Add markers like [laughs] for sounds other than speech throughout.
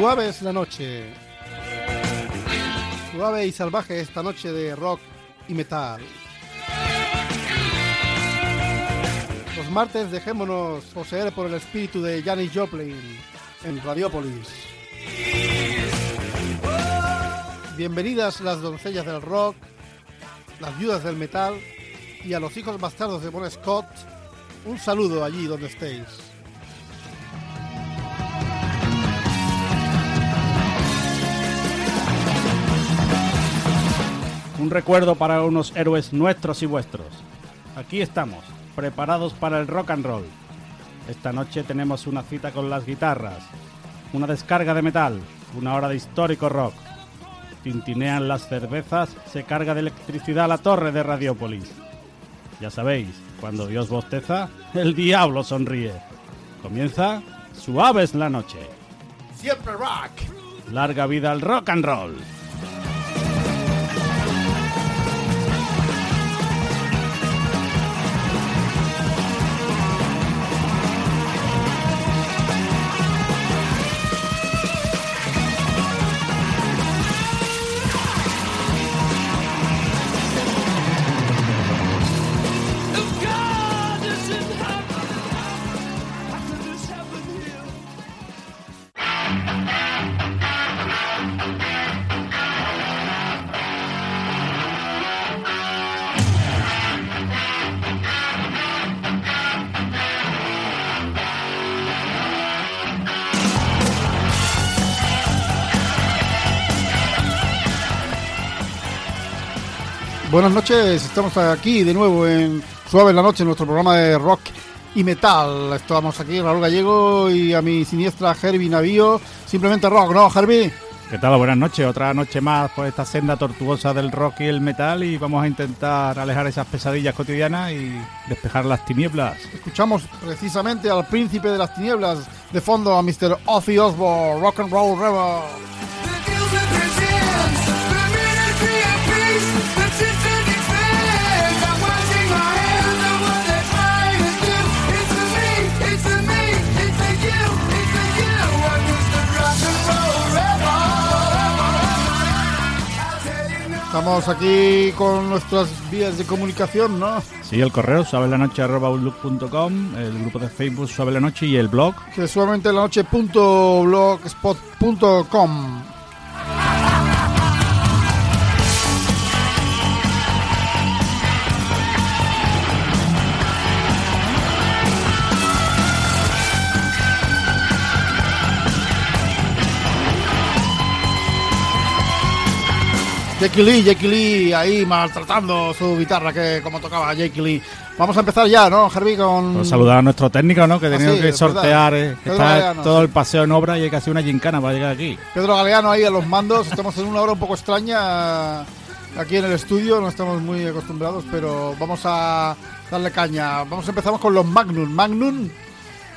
Suave es la noche. Suave y salvaje esta noche de rock y metal. Los martes dejémonos poseer por el espíritu de Janis Joplin en Radiopolis. Bienvenidas las doncellas del rock, las viudas del metal y a los hijos bastardos de Bon Scott, un saludo allí donde estéis. Un recuerdo para unos héroes nuestros y vuestros. Aquí estamos, preparados para el rock and roll. Esta noche tenemos una cita con las guitarras, una descarga de metal, una hora de histórico rock. Tintinean las cervezas, se carga de electricidad la torre de Radiópolis. Ya sabéis, cuando Dios bosteza, el diablo sonríe. Comienza Suave es la noche. Siempre rock. Larga vida al rock and roll. Buenas noches, estamos aquí de nuevo en Suave en la Noche, en nuestro programa de rock y metal. Estamos aquí, Raúl Gallego y a mi siniestra Herbie Navío. Simplemente rock, ¿no, Herbie? ¿Qué tal? Buenas noches. Otra noche más por esta senda tortuosa del rock y el metal y vamos a intentar alejar esas pesadillas cotidianas y despejar las tinieblas. Escuchamos precisamente al príncipe de las tinieblas de fondo a Mr. Ozzy Osbourne, Rock and Roll Rebel. Estamos aquí con nuestras vías de comunicación, ¿no? Sí, el correo suavelanoche.com, el grupo de Facebook Suave la Noche y el blog. Que es Jackie Lee, Jackie Lee ahí maltratando su guitarra que como tocaba Jackie Lee. Vamos a empezar ya, ¿no, Herbie? Con... Pues saludar a nuestro técnico, ¿no? Que Ah, tenía sí, que sortear, eh, que Pedro está Galeano, todo sí. el paseo en obra y hay casi una gincana para llegar aquí. Pedro Galeano ahí a los mandos. Estamos en una hora un poco extraña aquí en el estudio, no estamos muy acostumbrados, pero vamos a darle caña. Vamos empezamos con los Magnum. Magnum,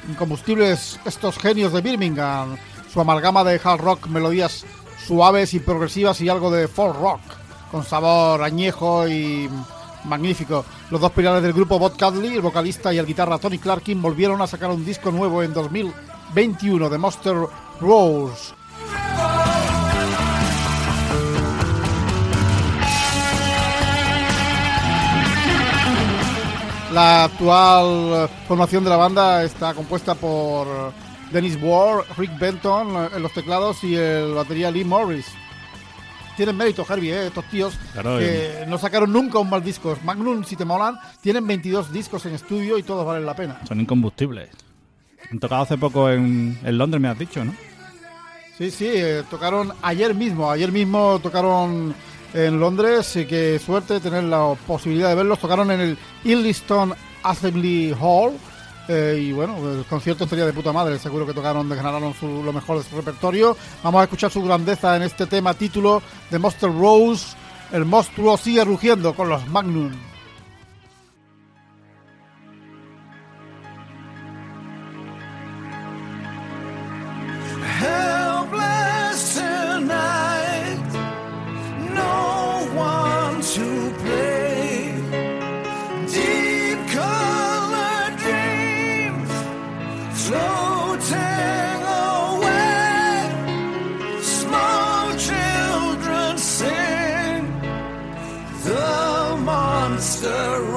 incombustibles, estos genios de Birmingham. Su amalgama de hard rock, melodías suaves y progresivas y algo de folk rock, con sabor añejo y magnífico. Los dos pilares del grupo, Bob Cadley, el vocalista y el guitarra Tony Clarkin, volvieron a sacar un disco nuevo en 2021 de Monster Rose. La actual formación de la banda está compuesta por Dennis Ward, Rick Benton eh, en los teclados y el batería Lee Morris. Tienen mérito, Herbie, eh, estos tíos Claro, que no sacaron nunca un mal disco. Magnum, si te molan, tienen 22 discos en estudio y todos valen la pena. Son incombustibles. Han tocado hace poco en, en Londres, me has dicho, ¿no? Sí, sí, eh, tocaron ayer mismo. Ayer mismo tocaron en Londres. Y qué suerte tener la posibilidad de verlos. Tocaron en el Illiston Assembly Hall. Eh, y bueno, el concierto estaría de puta madre. Seguro que tocaron, desgranaron su, lo mejor de su repertorio. Vamos a escuchar su grandeza en este tema título de Monster Rose. El monstruo sigue rugiendo con los Magnum. the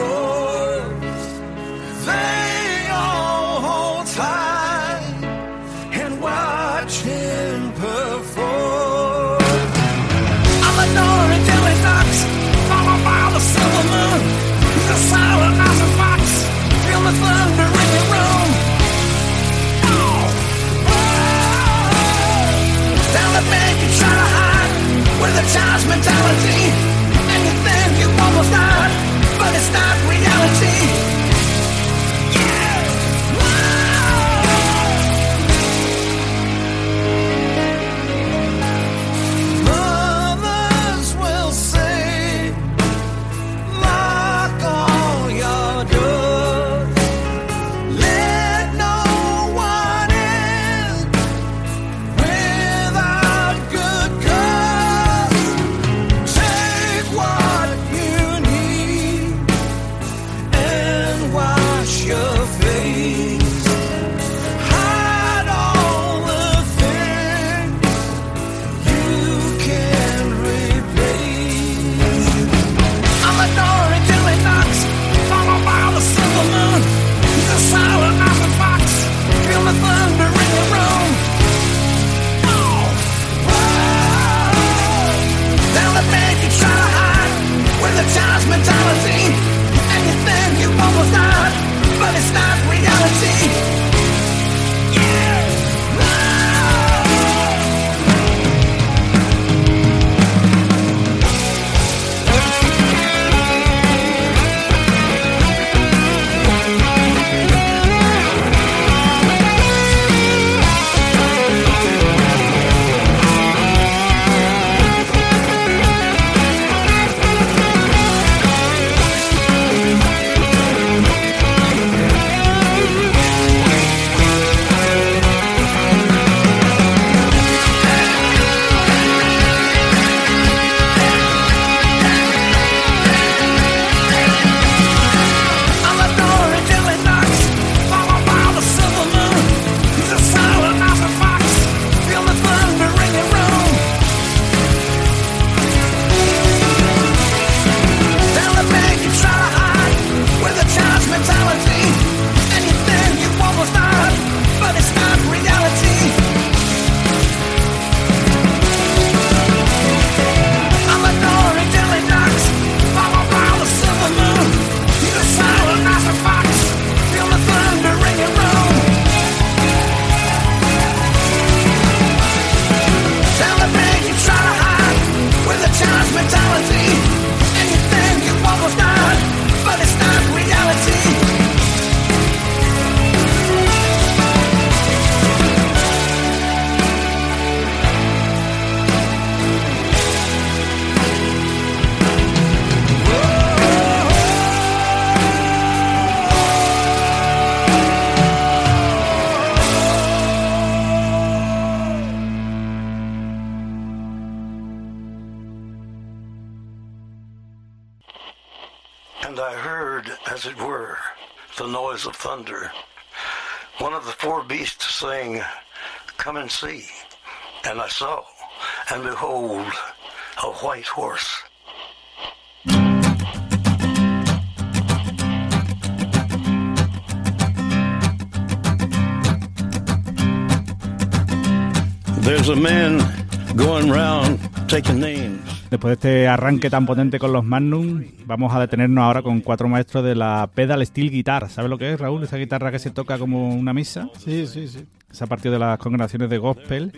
noise of thunder. One of the four beasts saying, Come and see. And I saw, and behold, a white horse. There's a man going round. Después de este arranque tan potente con los Magnum, vamos a detenernos ahora con cuatro maestros de la pedal steel guitar. ¿Sabes lo que es, Raúl? Esa guitarra que se toca como una misa. Sí, sí, sí. Es a partir de las congregaciones de gospel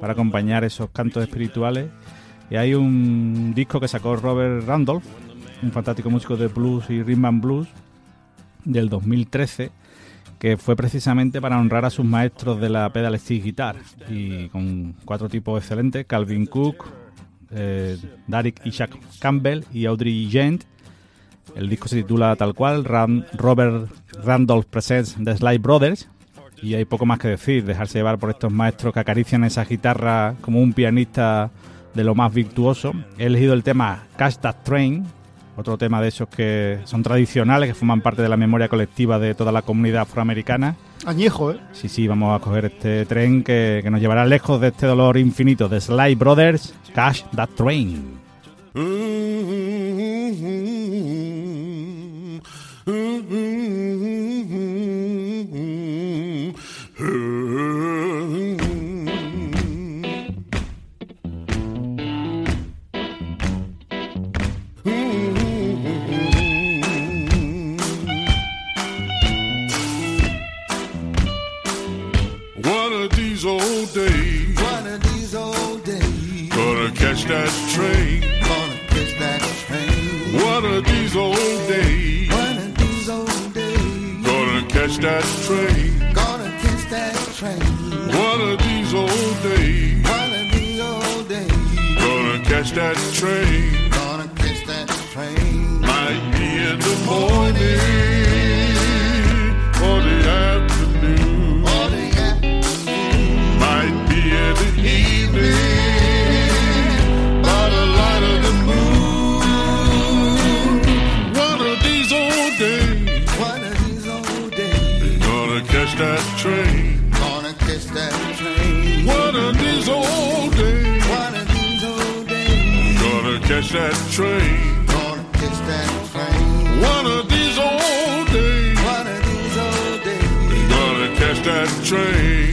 para acompañar esos cantos espirituales. Y hay un disco que sacó Robert Randolph, un fantástico músico de blues y rhythm and blues del 2013, fue precisamente para honrar a sus maestros de la pedal steel guitar y con cuatro tipos excelentes, Calvin Cook, eh, Derek Campbell y Audrey Gent. El disco se titula tal cual, Robert Randolph Presents The Sly Brothers. Y hay poco más que decir, dejarse llevar por estos maestros que acarician esa guitarra como un pianista de lo más virtuoso. He elegido el tema Catch That Train, otro tema de esos que son tradicionales, que forman parte de la memoria colectiva de toda la comunidad afroamericana. Añejo, ¿eh? Sí, sí, vamos a coger este tren que, que nos llevará lejos de este dolor infinito de Sly Brothers, Cash That Train. One that train. gonna catch that train. One of these old days, One of these old days, gonna catch that train. gonna catch that train. One of these old days, One of these old days, gonna catch that train. gonna catch that train. Might be in the morning catch that train. gonna catch that train. One of these old days, One of these old days, gonna catch that train.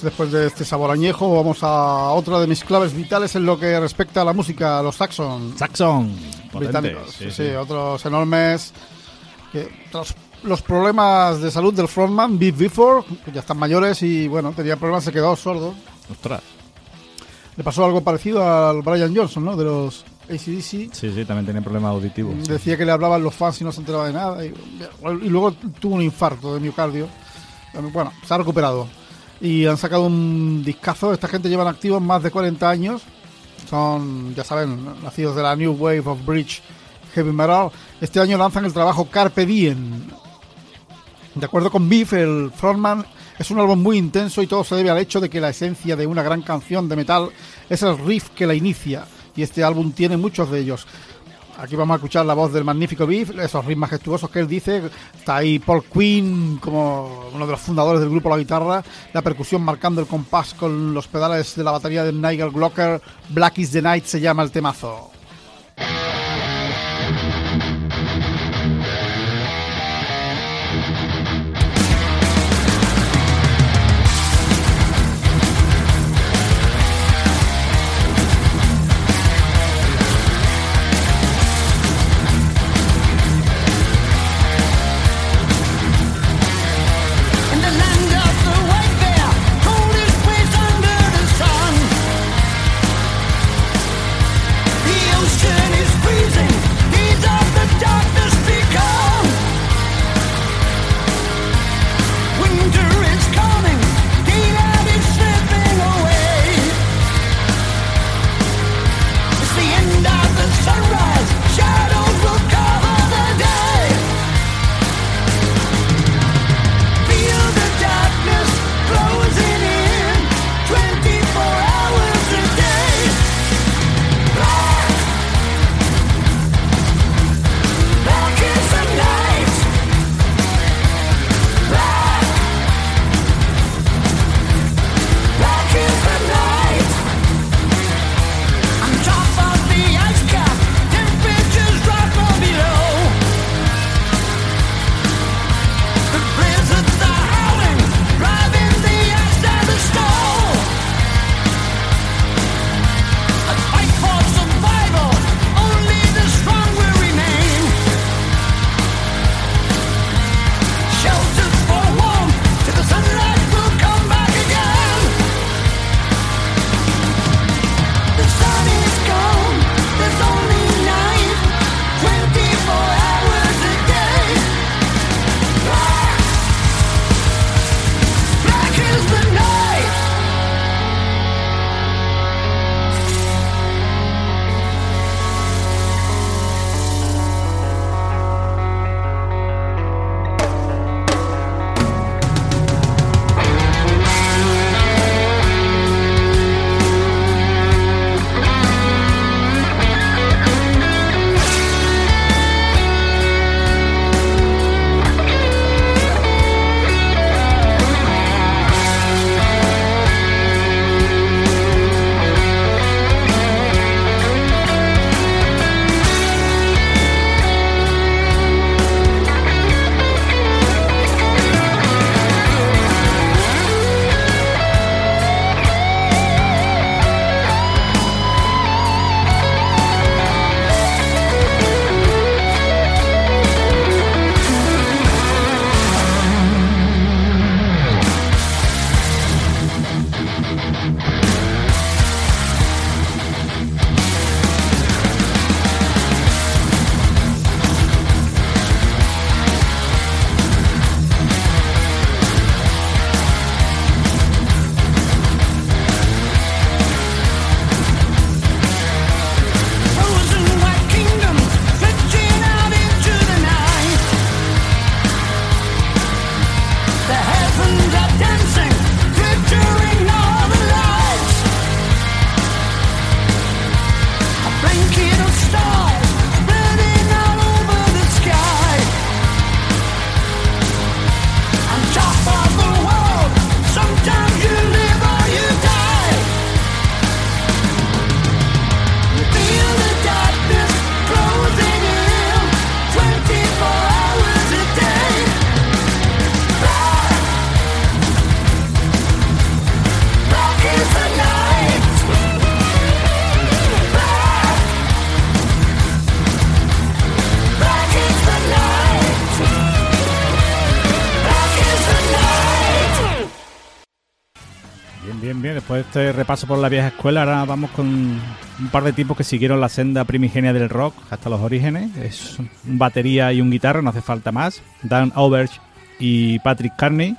Pues después de este sabor añejo vamos a otra de mis claves vitales en lo que respecta a la música, los Saxon Saxon. británicos. Sí, sí, otros enormes. que tras los problemas de salud del frontman, Beat Before, que ya están mayores y bueno, tenía problemas, se quedó sordo. Ostras. Le pasó algo parecido al Brian Johnson, ¿no? De los ACDC. Sí, sí, también tiene problemas auditivos. Decía que le hablaban los fans y no se enteraba de nada. Y, y luego tuvo un infarto de miocardio. Bueno, se ha recuperado. Y han sacado un discazo. Esta gente llevan activos más de 40 años. Son, ya saben, nacidos de la New Wave of Bridge Heavy Metal. Este año lanzan el trabajo Carpe Diem. De acuerdo con Beef, el frontman, es un álbum muy intenso y todo se debe al hecho de que la esencia de una gran canción de metal es el riff que la inicia. Y este álbum tiene muchos de ellos. Aquí vamos a escuchar la voz del magnífico Beef, esos ritmos majestuosos que él dice. Está ahí Paul Quinn como uno de los fundadores del grupo La Guitarra. La percusión marcando el compás con los pedales de la batería de Nigel Glocker. Black is the Night se llama el temazo. Después de este repaso por la vieja escuela, ahora vamos con un par de tipos que siguieron la senda primigenia del rock hasta los orígenes. Es un batería y un guitarra, no hace falta más. Dan Overch y Patrick Carney,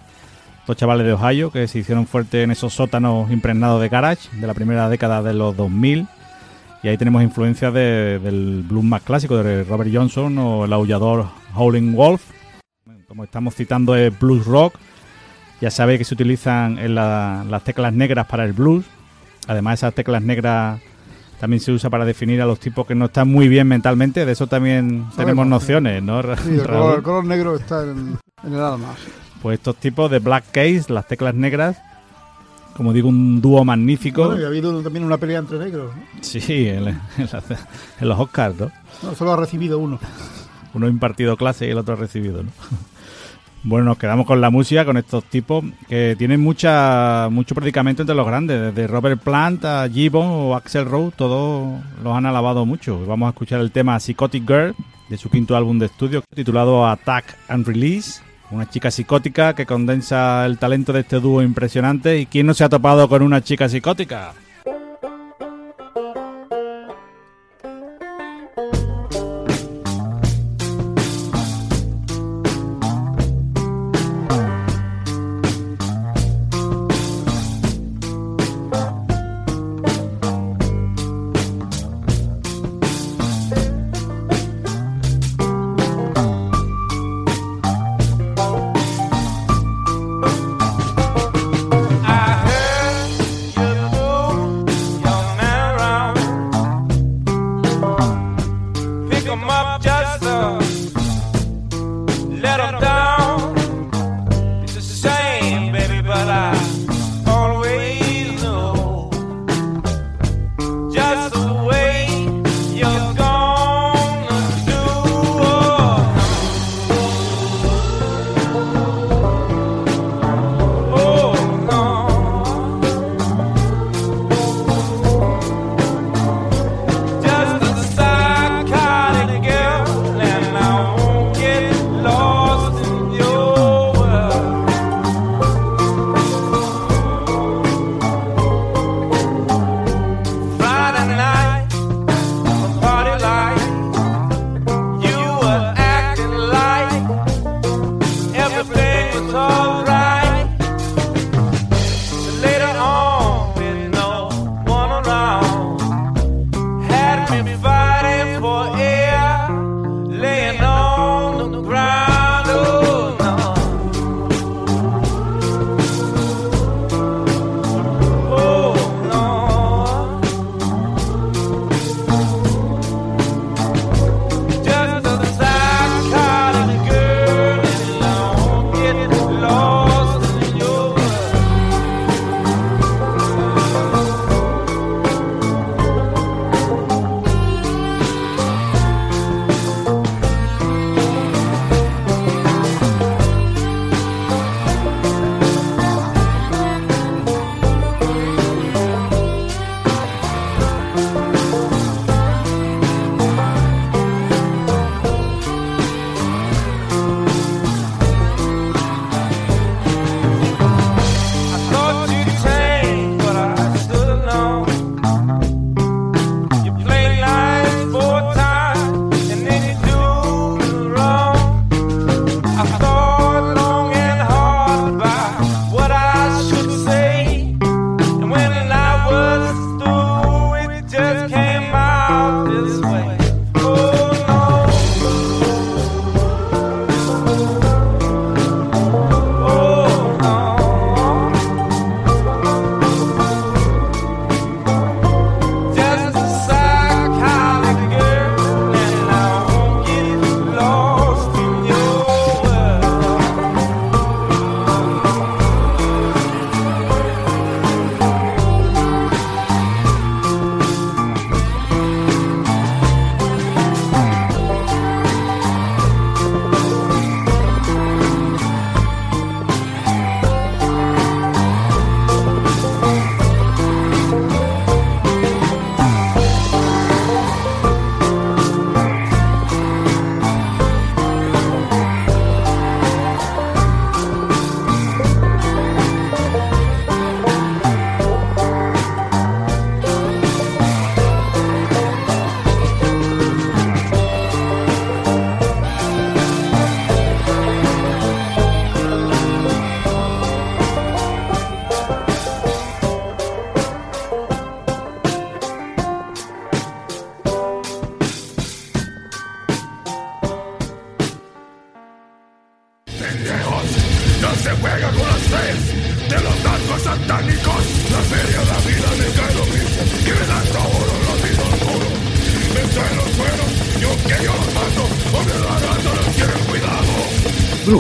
dos chavales de Ohio que se hicieron fuertes en esos sótanos impregnados de garage de la primera década de los 2000. Y ahí tenemos influencias de- del blues más clásico de Robert Johnson o el aullador Howling Wolf. Como estamos citando es blues rock. Ya sabéis que se utilizan en la- las teclas negras para el blues. Además, esas teclas negras también se usa para definir a los tipos que no están muy bien mentalmente. De eso también tenemos nociones, ¿no? Sí, el color, el color negro está en, en el alma. Pues estos tipos de Black Case, las teclas negras, como digo, un dúo magnífico. Bueno, y ha habido también una pelea entre negros. ¿no? Sí, [laughs] en, en las- en los Oscars, ¿no? No, solo ha recibido uno. Uno impartido clase y el otro recibido, ¿no? Bueno, nos quedamos con la música, con estos tipos que tienen mucha mucho predicamento entre los grandes, desde Robert Plant a Gibbon o Axel Rose, todos los han alabado mucho. Vamos a escuchar el tema Psychotic Girl de su quinto álbum de estudio titulado Attack and Release. Una chica psicótica que condensa el talento de este dúo impresionante. ¿Y quién no se ha topado con una chica psicótica?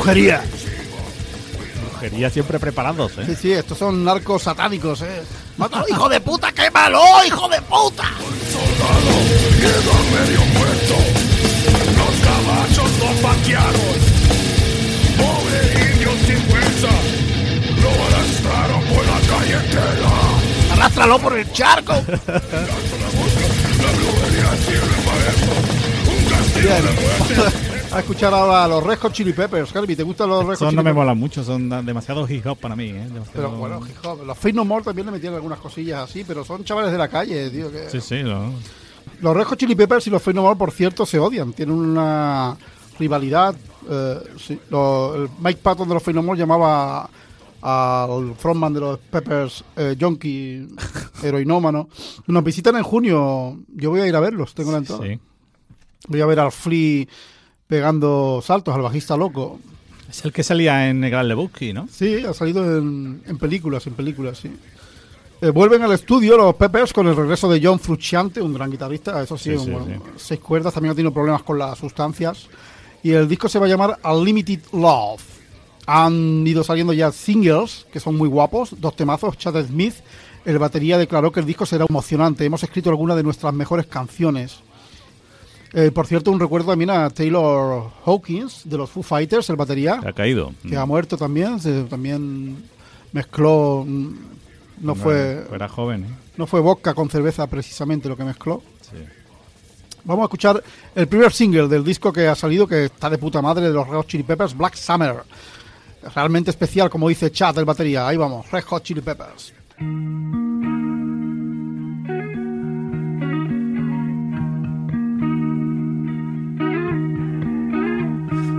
Brujería. Brujería siempre preparados, Sí, ¿eh? sí, estos son narcos satánicos, eh. ¡Mátalo, hijo de puta, quémalo, hijo de puta! soldado queda medio muerto. Los caballos lo paquearon. Pobre indio sin fuerza. Lo arrastraron por la calle entera. ¡Arrástralo por el charco! [laughs] La brujería sirve para eso. Un castigo de muerte. A escuchar ahora a los Red Hot Chili Peppers. Calvi, ¿te gustan los Red Hot Son Chili no me molan mucho, son demasiado hip hop para mí, ¿eh? Demasiado- Pero bueno, hip hop. Los Fate No More también le metían algunas cosillas así, pero son chavales de la calle, tío. Que... Sí, sí, no. Los Red Hot Chili Peppers y los Fate No More, por cierto, se odian. Tienen una rivalidad. eh, sí, Mike Patton de los Fate No More llamaba al frontman de los Peppers eh, [laughs] heroinómano. Nos visitan en junio. Yo voy a ir a verlos, tengo la entrada. Sí. Voy a ver al Flea pegando saltos, al bajista loco. Es el que salía en Gran Lebowski, ¿no? Sí, ha salido en, en películas, en películas, sí. Eh, vuelven al estudio los Peppers con el regreso de John Frusciante, un gran guitarrista, eso sí, Sí, un- sí, bueno, sí. seis cuerdas, también ha tenido problemas con las sustancias. Y el disco se va a llamar Unlimited Love. Han ido saliendo ya singles, que son muy guapos, dos temazos, Chad Smith, el batería declaró que el disco será emocionante, hemos escrito algunas de nuestras mejores canciones. Eh, por cierto, un recuerdo también a Taylor Hawkins, de los Foo Fighters, el batería Que ha caído. que ha muerto también, se- también mezcló, mm, no fue, Era joven, ¿eh? no fue vodka con cerveza precisamente lo que mezcló. Sí. Vamos a escuchar el primer single del disco que ha salido, que está de puta madre, de los Red Hot Chili Peppers, Black Summer. Realmente especial, como dice Chad del batería. Ahí vamos, Red Hot Chili Peppers.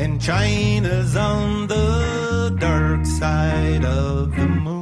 And China's on the dark side of the moon.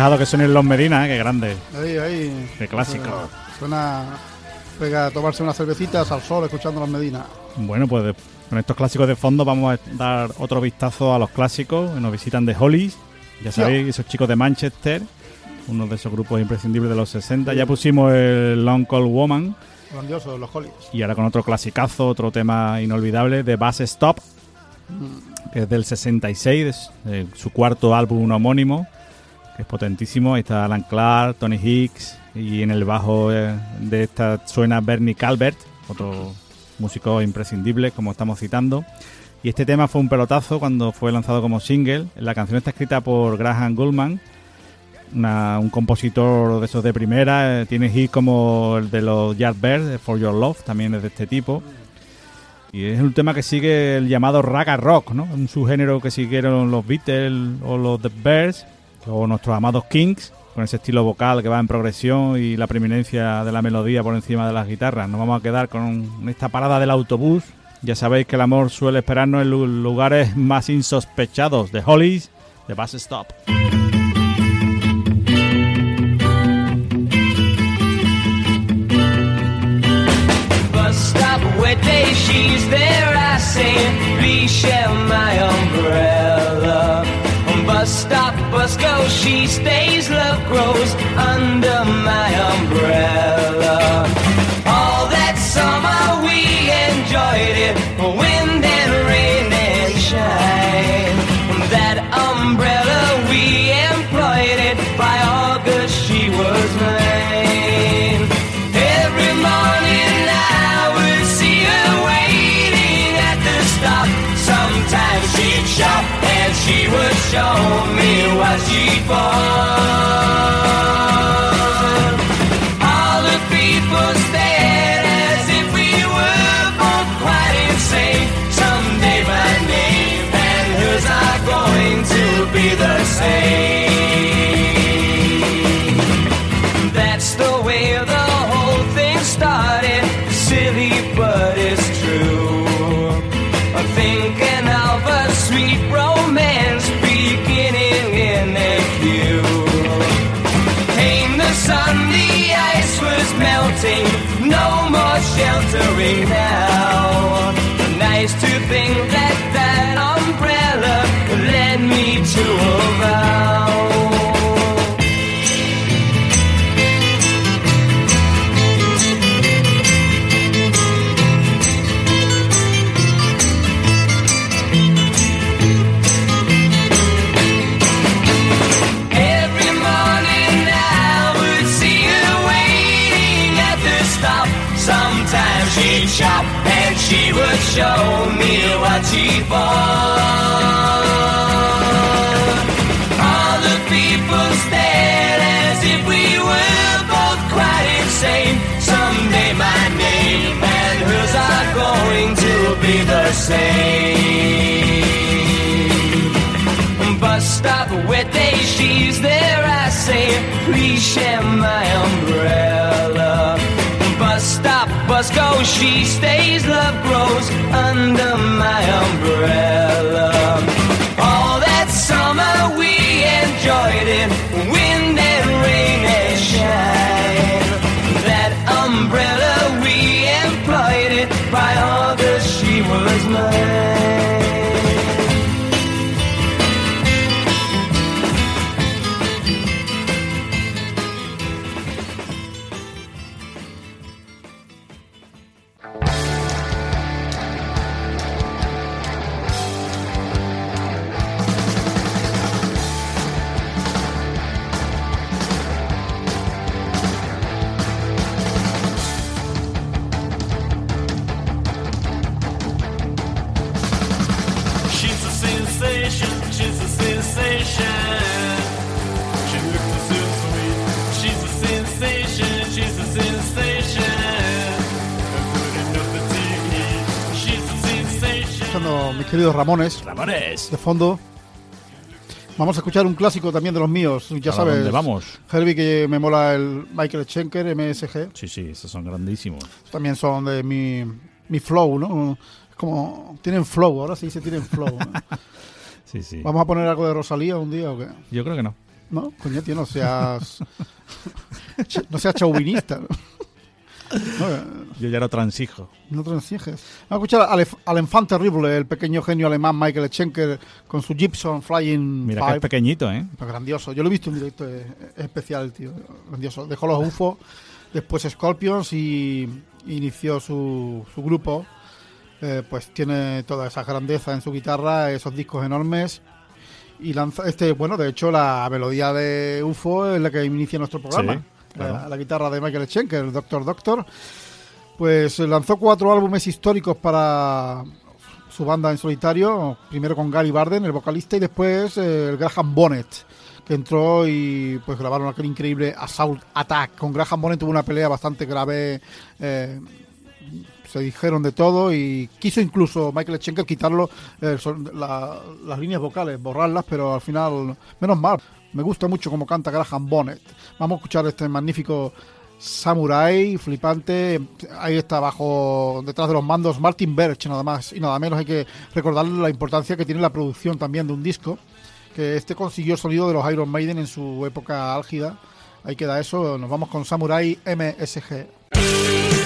Dejado que suenen los Medina, ¿eh? qué grande. Ahí, ahí. Qué clásico. Suena. Pega a tomarse unas cervecitas al sol escuchando los Medina. Bueno, pues con estos clásicos de fondo vamos a dar otro vistazo a los clásicos. Nos visitan The Hollies, ya sabéis, esos chicos de Manchester, uno de esos grupos imprescindibles de los 60. Ya pusimos el Long Cold Woman Grandioso, los Hollies. y ahora con otro clasicazo, otro tema inolvidable de Bass Stop, que es del 66, es, eh, su cuarto álbum homónimo, es potentísimo. Ahí está Alan Clark, Tony Hicks y en el bajo eh, de esta suena Bernie Calvert, otro músico imprescindible, como estamos citando. Y este tema fue un pelotazo cuando fue lanzado como single. La canción está escrita por Graham Goldman, un compositor de esos de primera. eh, Tiene hits como el de los Yardbirds, de For Your Love, también es de este tipo. Y es un tema que sigue el llamado raga rock, ¿no? Un subgénero que siguieron los Beatles o los The Bears o nuestros amados Kings, con ese estilo vocal que va en progresión y la preeminencia de la melodía por encima de las guitarras. Nos vamos a quedar con esta parada del autobús. Ya sabéis que el amor suele esperarnos en lu- lugares más insospechados. De Hollies, de Bus Stop. she's there. I say, share my umbrella. Bus stop, bus go, she stays, love grows under my umbrella. Would show me what she'd bought. Show me what bought. All the people stared as if we were both quite insane. Someday my name and hers are going to be the same bus stop where day she's there. I say, please share my umbrella. Stop, bus go, she stays, love grows under my umbrella. All that summer we enjoyed it, wind and rain and shine. That umbrella we employed it, by August she was mine. Escuchando mis queridos Ramones Ramones. de fondo. Vamos a escuchar un clásico también de los míos, ya ¿A sabes. dónde vamos? Herbie, que me mola el Michael Schenker, MSG. Sí, sí, esos son grandísimos. También son de mi, mi flow, ¿no? Es como. Tienen flow, ahora sí se tienen flow. ¿no? [laughs] Sí, sí. ¿Vamos a poner algo de Rosalía un día o qué? Yo creo que no. No, coño, tío, no seas. [laughs] no seas chauvinista. ¿no? No, eh, Yo ya lo transijo. no transiges. Vamos a escuchar al, al enfant terrible, el pequeño genio alemán Michael Schenker con su Gibson Flying Mira que es pequeñito, ¿eh? Pues grandioso. Yo lo he visto en directo, es, es especial, tío. Grandioso. Dejó los UFO, después Scorpions y inició su, su grupo. Eh, pues tiene toda esa grandeza en su guitarra, esos discos enormes. Y lanza este, bueno, de hecho, la melodía de UFO es la que inicia nuestro programa. Sí, la, guitarra de Michael Schenker, el Doctor Doctor. Pues lanzó cuatro álbumes históricos para su banda en solitario, primero con Gary Barden, el vocalista, y después eh, el Graham Bonnet, que entró y pues grabaron aquel increíble Assault Attack. Con Graham Bonnet tuvo una pelea bastante grave, eh, se dijeron de todo y quiso incluso Michael Schenker quitarlo eh, la- las líneas vocales, borrarlas, pero al final, menos mal, me gusta mucho cómo canta Graham Bonnet. Vamos a escuchar este magnífico Samurai, flipante. Ahí está abajo, detrás de los mandos, Martin Birch, nada más y nada menos. Hay que recordarle la importancia que tiene la producción también de un disco. Que este consiguió el sonido de los Iron Maiden en su época álgida. Ahí queda eso. Nos vamos con Samurai MSG.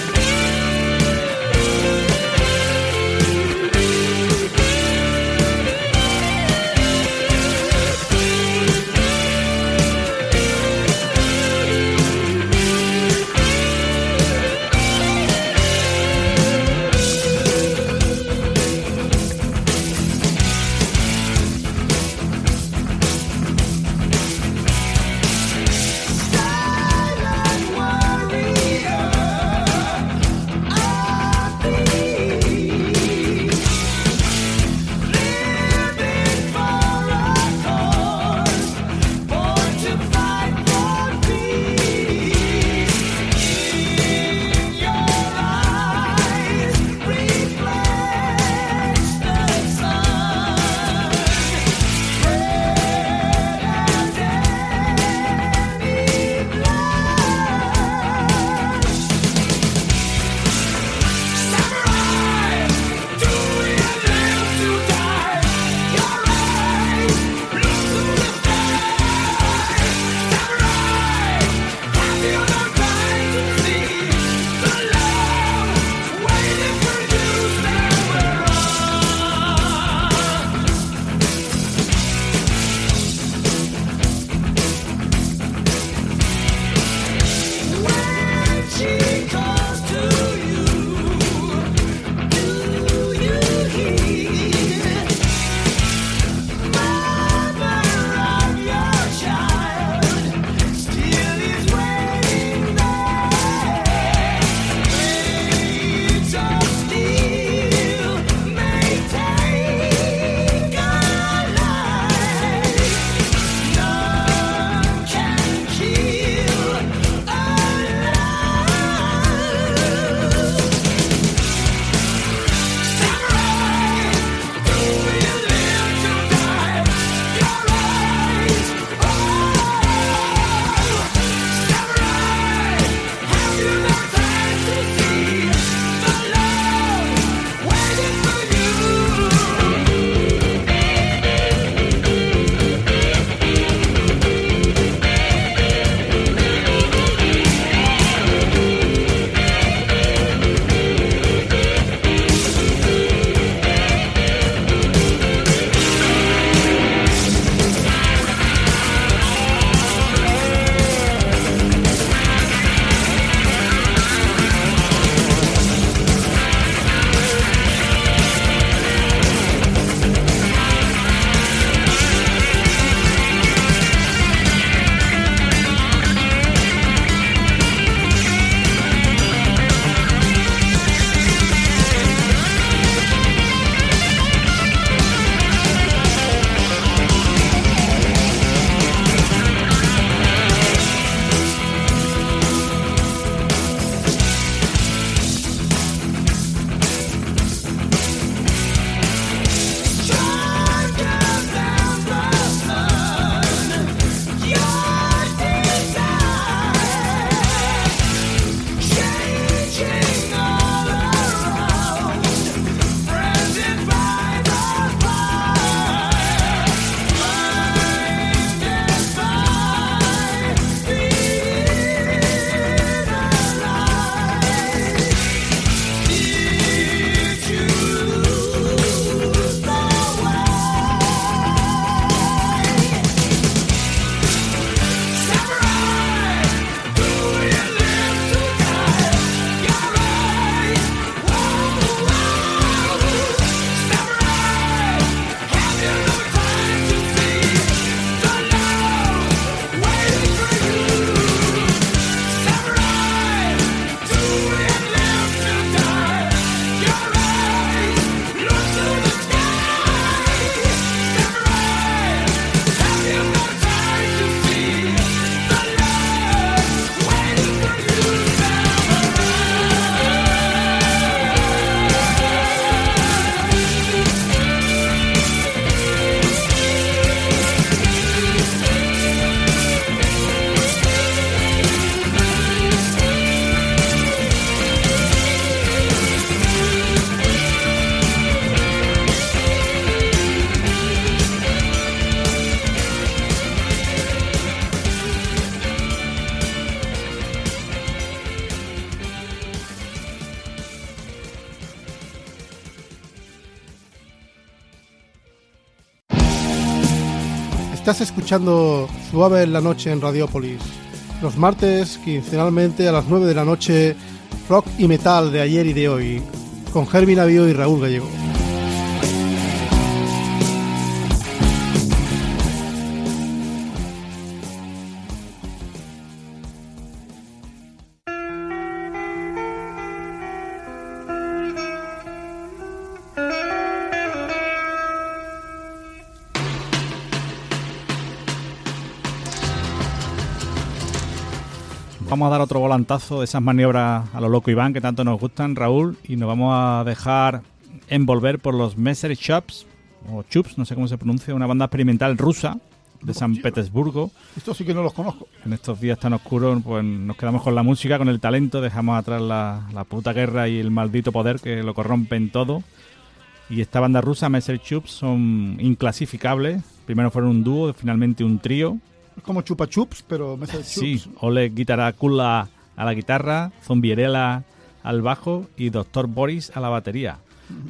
Estás escuchando Suave en la Noche en Radiópolis. Los martes, quincenalmente a las 9 de la noche, rock y metal de ayer y de hoy, con Germi Navío y Raúl Gallego. Vamos a dar otro volantazo de esas maniobras a lo loco Iván que tanto nos gustan, Raúl, y nos vamos a dejar envolver por los Messer Chops, o Chups, no sé cómo se pronuncia, una banda experimental rusa de San Petersburgo. Esto sí que no los conozco. En estos días tan oscuros, pues nos quedamos con la música, con el talento, dejamos atrás la, la puta guerra y el maldito poder que lo corrompen todo. Y esta banda rusa, Messer Chups, son inclasificables. Primero fueron un dúo, finalmente un trío. Es como chupa chups, pero me hace Sí, chups. Oleg Guitaracula a la guitarra, Zombierela al bajo y Doctor Boris a la batería.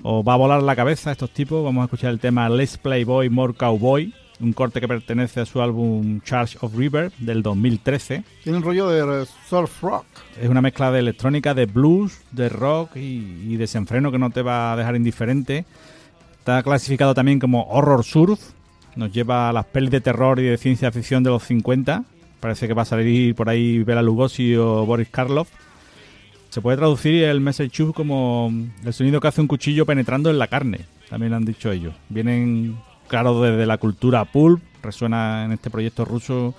Os va a volar la cabeza estos tipos. Vamos a escuchar el tema Let's Playboy More Cowboy, un corte que pertenece a su álbum Charge of River del 2013. Tiene un rollo de surf rock. Es una mezcla de electrónica, de blues, de rock y, y desenfreno que no te va a dejar indiferente. Está clasificado también como horror surf. Nos lleva a las pelis de terror y de ciencia ficción de los 50. Parece que va a salir por ahí Bela Lugosi o Boris Karloff. Se puede traducir el message tube como el sonido que hace un cuchillo penetrando en la carne. También lo han dicho ellos. Vienen, claro, desde la cultura pulp. Resuena en este proyecto ruso.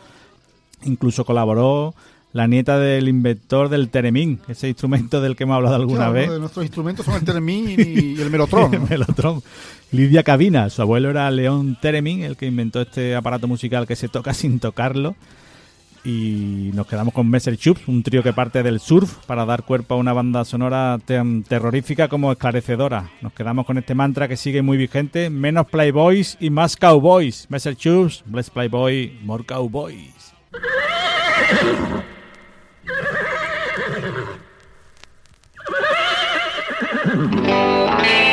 Incluso colaboró la nieta del inventor del Teremín, ese instrumento del que hemos hablado alguna Claro, vez. uno de nuestros instrumentos son el teremín y el melotron. [laughs] ¿no? Melotron. Lidia Cabina, su abuelo era León Teremin, el que inventó este aparato musical que se toca [laughs] sin tocarlo. Y nos quedamos con Messer Chups, un trío que parte del surf para dar cuerpo a una banda sonora tan terrorífica como esclarecedora. Nos quedamos con este mantra que sigue muy vigente: menos Playboys y más Cowboys. Messer Chups, Bless Playboy, more Cowboys. Thank [laughs] you.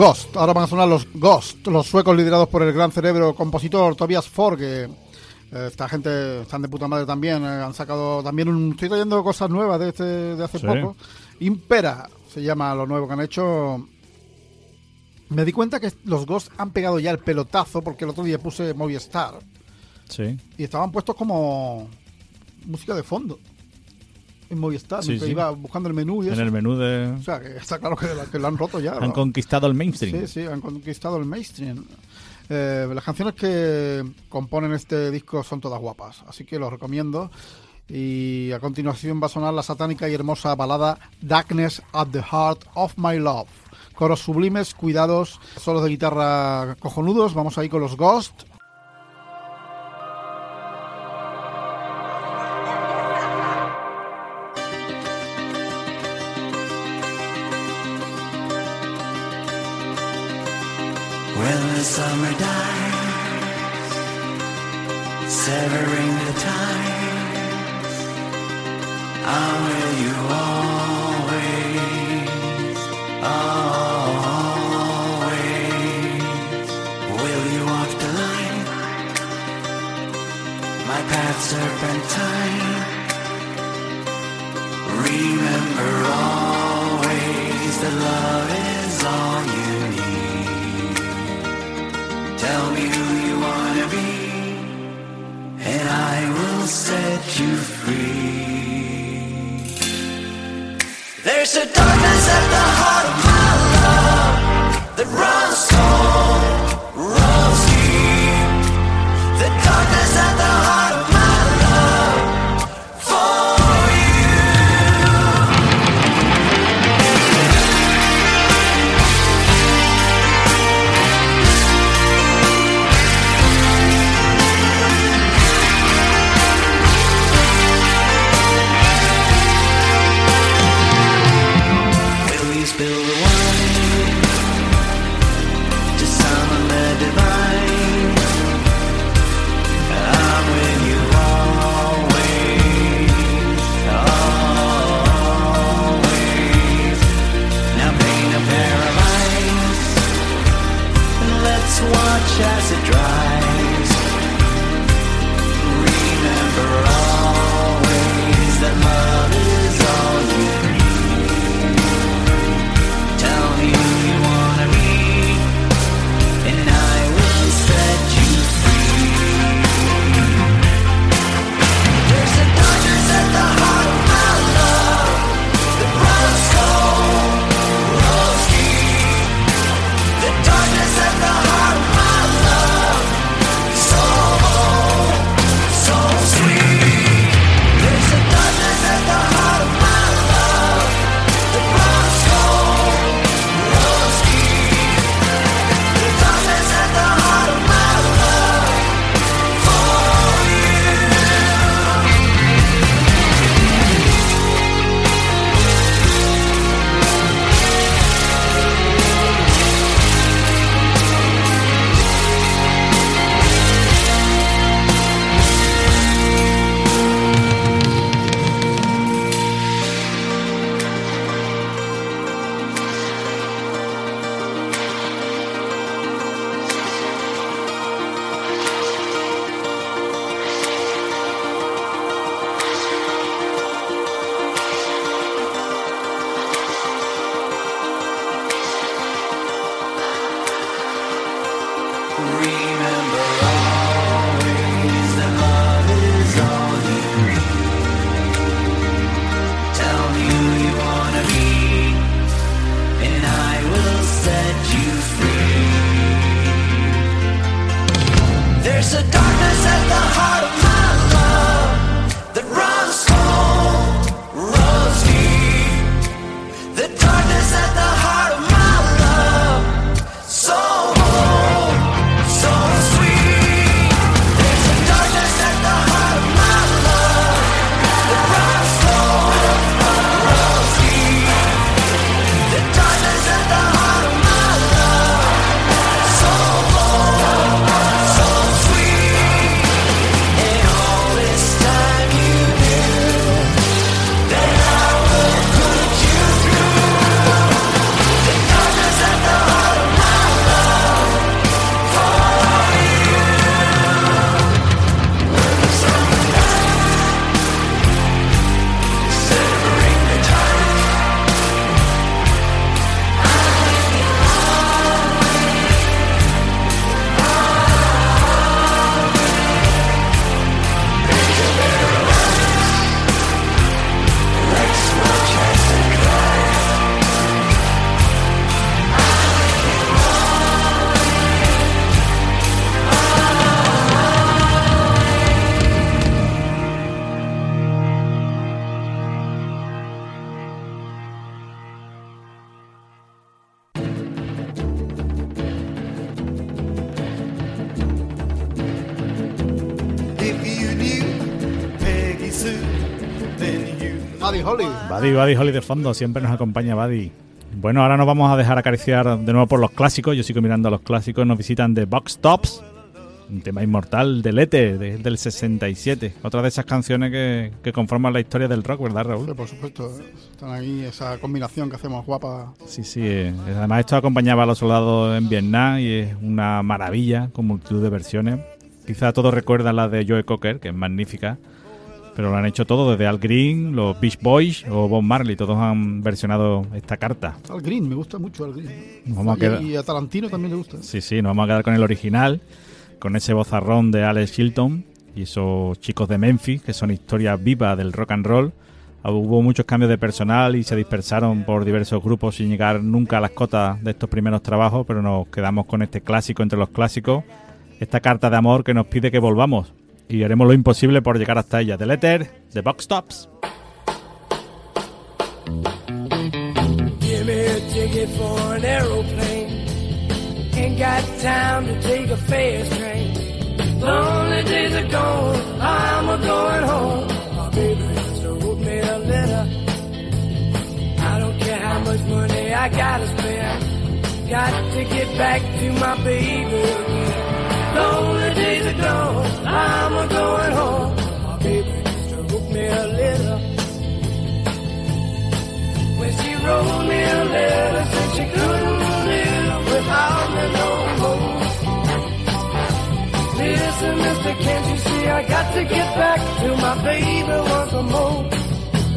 Ghost, ahora van a sonar los Ghost, los suecos liderados por el gran cerebro compositor Tobias Forge. Eh, esta gente están de puta madre también, eh, han sacado también un... Estoy trayendo cosas nuevas de, este, de hace Sí. poco. Impera se llama lo nuevo que han hecho. Me di cuenta que los Ghost han pegado ya el pelotazo porque el otro día puse Movistar Sí. y estaban puestos como música de fondo en Movistar. Sí, sí. iba buscando el menú y En el menú de... O sea, que está claro que, que lo han roto ya. Han ¿no? conquistado el mainstream. Sí, sí, han conquistado el mainstream. Eh, las canciones que componen este disco son todas guapas, así que los recomiendo. Y a continuación va a sonar la satánica y hermosa balada Darkness at the Heart of My Love. Coros sublimes, cuidados, solos de guitarra cojonudos. Vamos ahí con los Ghost. The summer dies, severing the ties, I'm with you always, always. Will you walk the line? My path serpentine. Remember always that love is all you and I will set you free. There's a darkness at the heart of my love that runs cold, Buddy, Buddy Holly de fondo, siempre nos acompaña Buddy. Bueno, ahora nos vamos a dejar acariciar de nuevo por los clásicos. Yo sigo mirando a los clásicos. Nos visitan de Box Tops, un tema inmortal del Ete, de- del 67. Otra de esas canciones que, que conforman la historia del rock, ¿verdad, Sí, Raúl? por supuesto. Están ahí esa combinación que hacemos guapa. Sí, sí. eh, Además, esto acompañaba a los soldados en Vietnam y es una maravilla con multitud de versiones. Quizá todos recuerdan la de Joe Cocker, que es magnífica. Pero lo han hecho todo, desde Al Green, los Beach Boys o Bob Marley. Todos han versionado esta carta. Al Green, me gusta mucho Al Green. Vamos a y, quedar- y a Tarantino también le gusta. Sí, sí, nos vamos a quedar con el original, con ese vozarrón de Alex Chilton y esos chicos de Memphis, que son historias vivas del rock and roll. Hubo muchos cambios de personal y se dispersaron por diversos grupos sin llegar nunca a las cotas de estos primeros trabajos, pero nos quedamos con este clásico entre los clásicos, esta carta de amor que nos pide que volvamos y haremos lo imposible por llegar hasta ella. The Letter, The Box Tops. I don't care how much money I gotta spend. Got to get back to my baby again. Days I'm a going home. My baby just wrote me a letter. When she wrote me a letter, said she couldn't live without me no more. Listen, mister, can't you see I got to get back to my baby once more?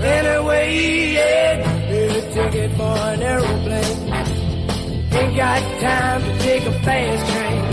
Anyway, yeah, a ticket for an aeroplane. Ain't got time to take a fast train.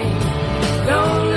Lonely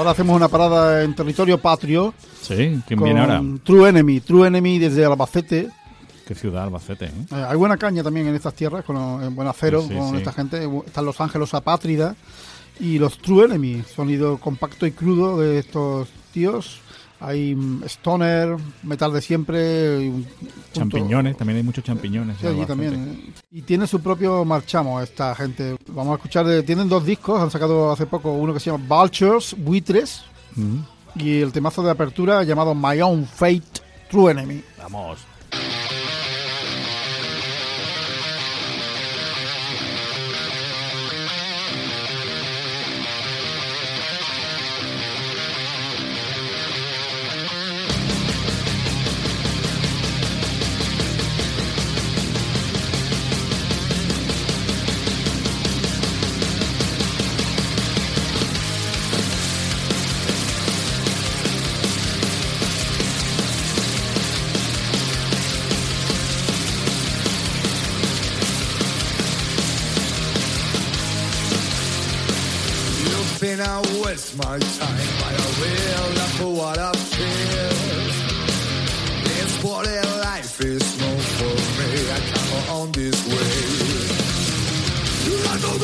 ahora hacemos una parada en territorio patrio Sí, ¿quién con viene ahora? True Enemy. True Enemy desde Albacete. Qué ciudad, Albacete, ¿eh? Eh, hay buena caña también en estas tierras, con en buen acero, Sí, sí, con sí. esta gente. Están los Ángelos Apátrida y los True Enemy, sonido compacto y crudo de estos tíos. Hay mm, stoner, metal de siempre. y un punto- Champiñones, también hay muchos champiñones. Sí, en allí Albacete. también. eh. Y tiene su propio marchamo esta gente. Vamos a escuchar, de- tienen dos discos, han sacado hace poco uno que se llama Vultures, Buitres, Mm, y el temazo de apertura llamado My Own Fate, True Enemy. Vamos.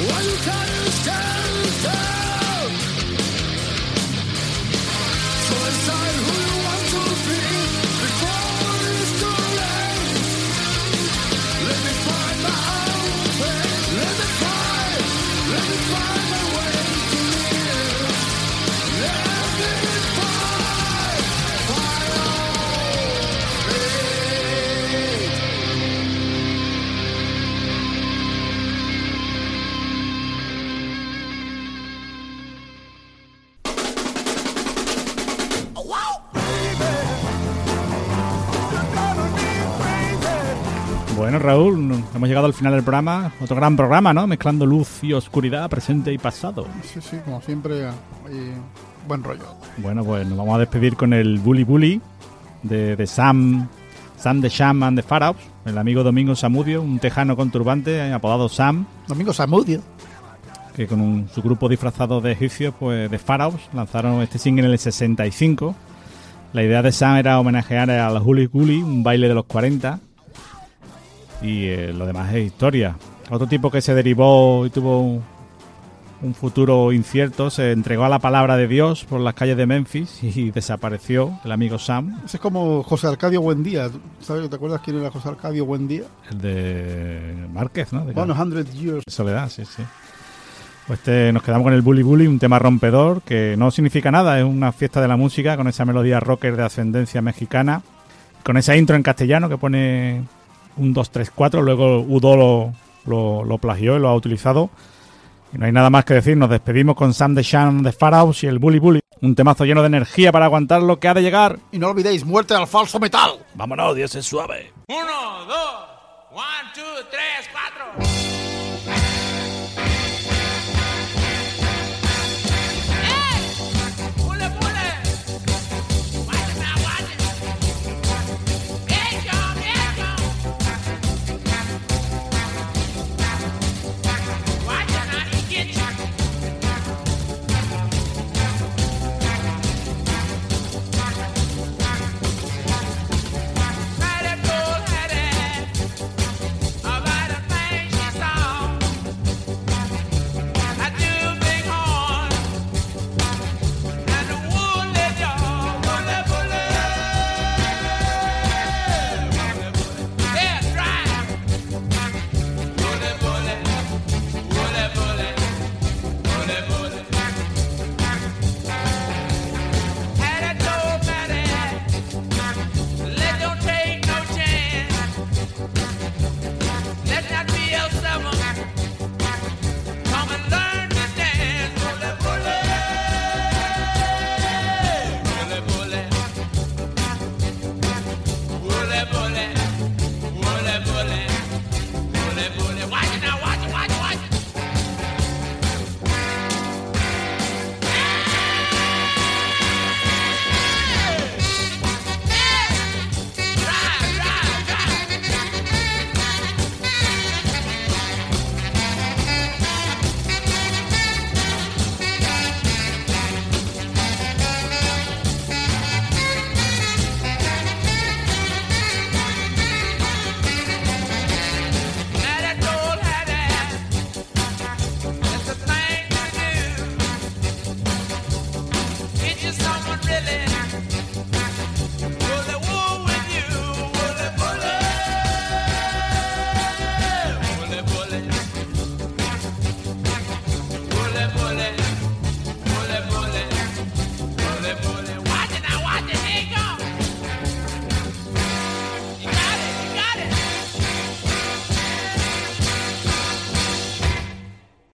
Well, you can't stand. Llegado al final del programa. Otro gran programa, ¿no? Mezclando luz y oscuridad, presente y pasado. Sí, sí, como siempre, ahí, buen rollo. Bueno, pues nos vamos a despedir con el Bully Bully de, de Sam, Sam de Sham and the Pharaohs, el amigo Domingo Samudio, un tejano con turbante eh, apodado Sam, Domingo Samudio. que con un- su grupo disfrazado de egipcios, pues de Pharaohs, lanzaron este single en el 65. La idea de Sam era homenajear al Huli Guli, un baile de los 40. Y eh, lo demás es historia. Otro tipo que se derivó y tuvo un, un futuro incierto se entregó a la palabra de Dios por las calles de Memphis [laughs] y desapareció el amigo Sam, Ese es como José Arcadio Buendía. ¿Sabes? ¿Te acuerdas quién era José Arcadio Buendía? el de Márquez, ¿no? De 100 Years. Soledad, sí, sí. Pues este, nos quedamos con el Bully Bully, un tema rompedor que no significa nada, es una fiesta de la música con esa melodía rocker de ascendencia mexicana, con esa intro en castellano que pone un 2, 3, 4, luego Udo lo, lo, lo plagió y lo ha utilizado. Y no hay nada más que decir, nos despedimos con Sam de Shan de Pharaohs y el Bully Bully, un temazo lleno de energía para aguantar lo que ha de llegar. Y no olvidéis, muerte al falso metal. Vámonos, Dios es suave. Uno, dos, one, two, tres, cuatro.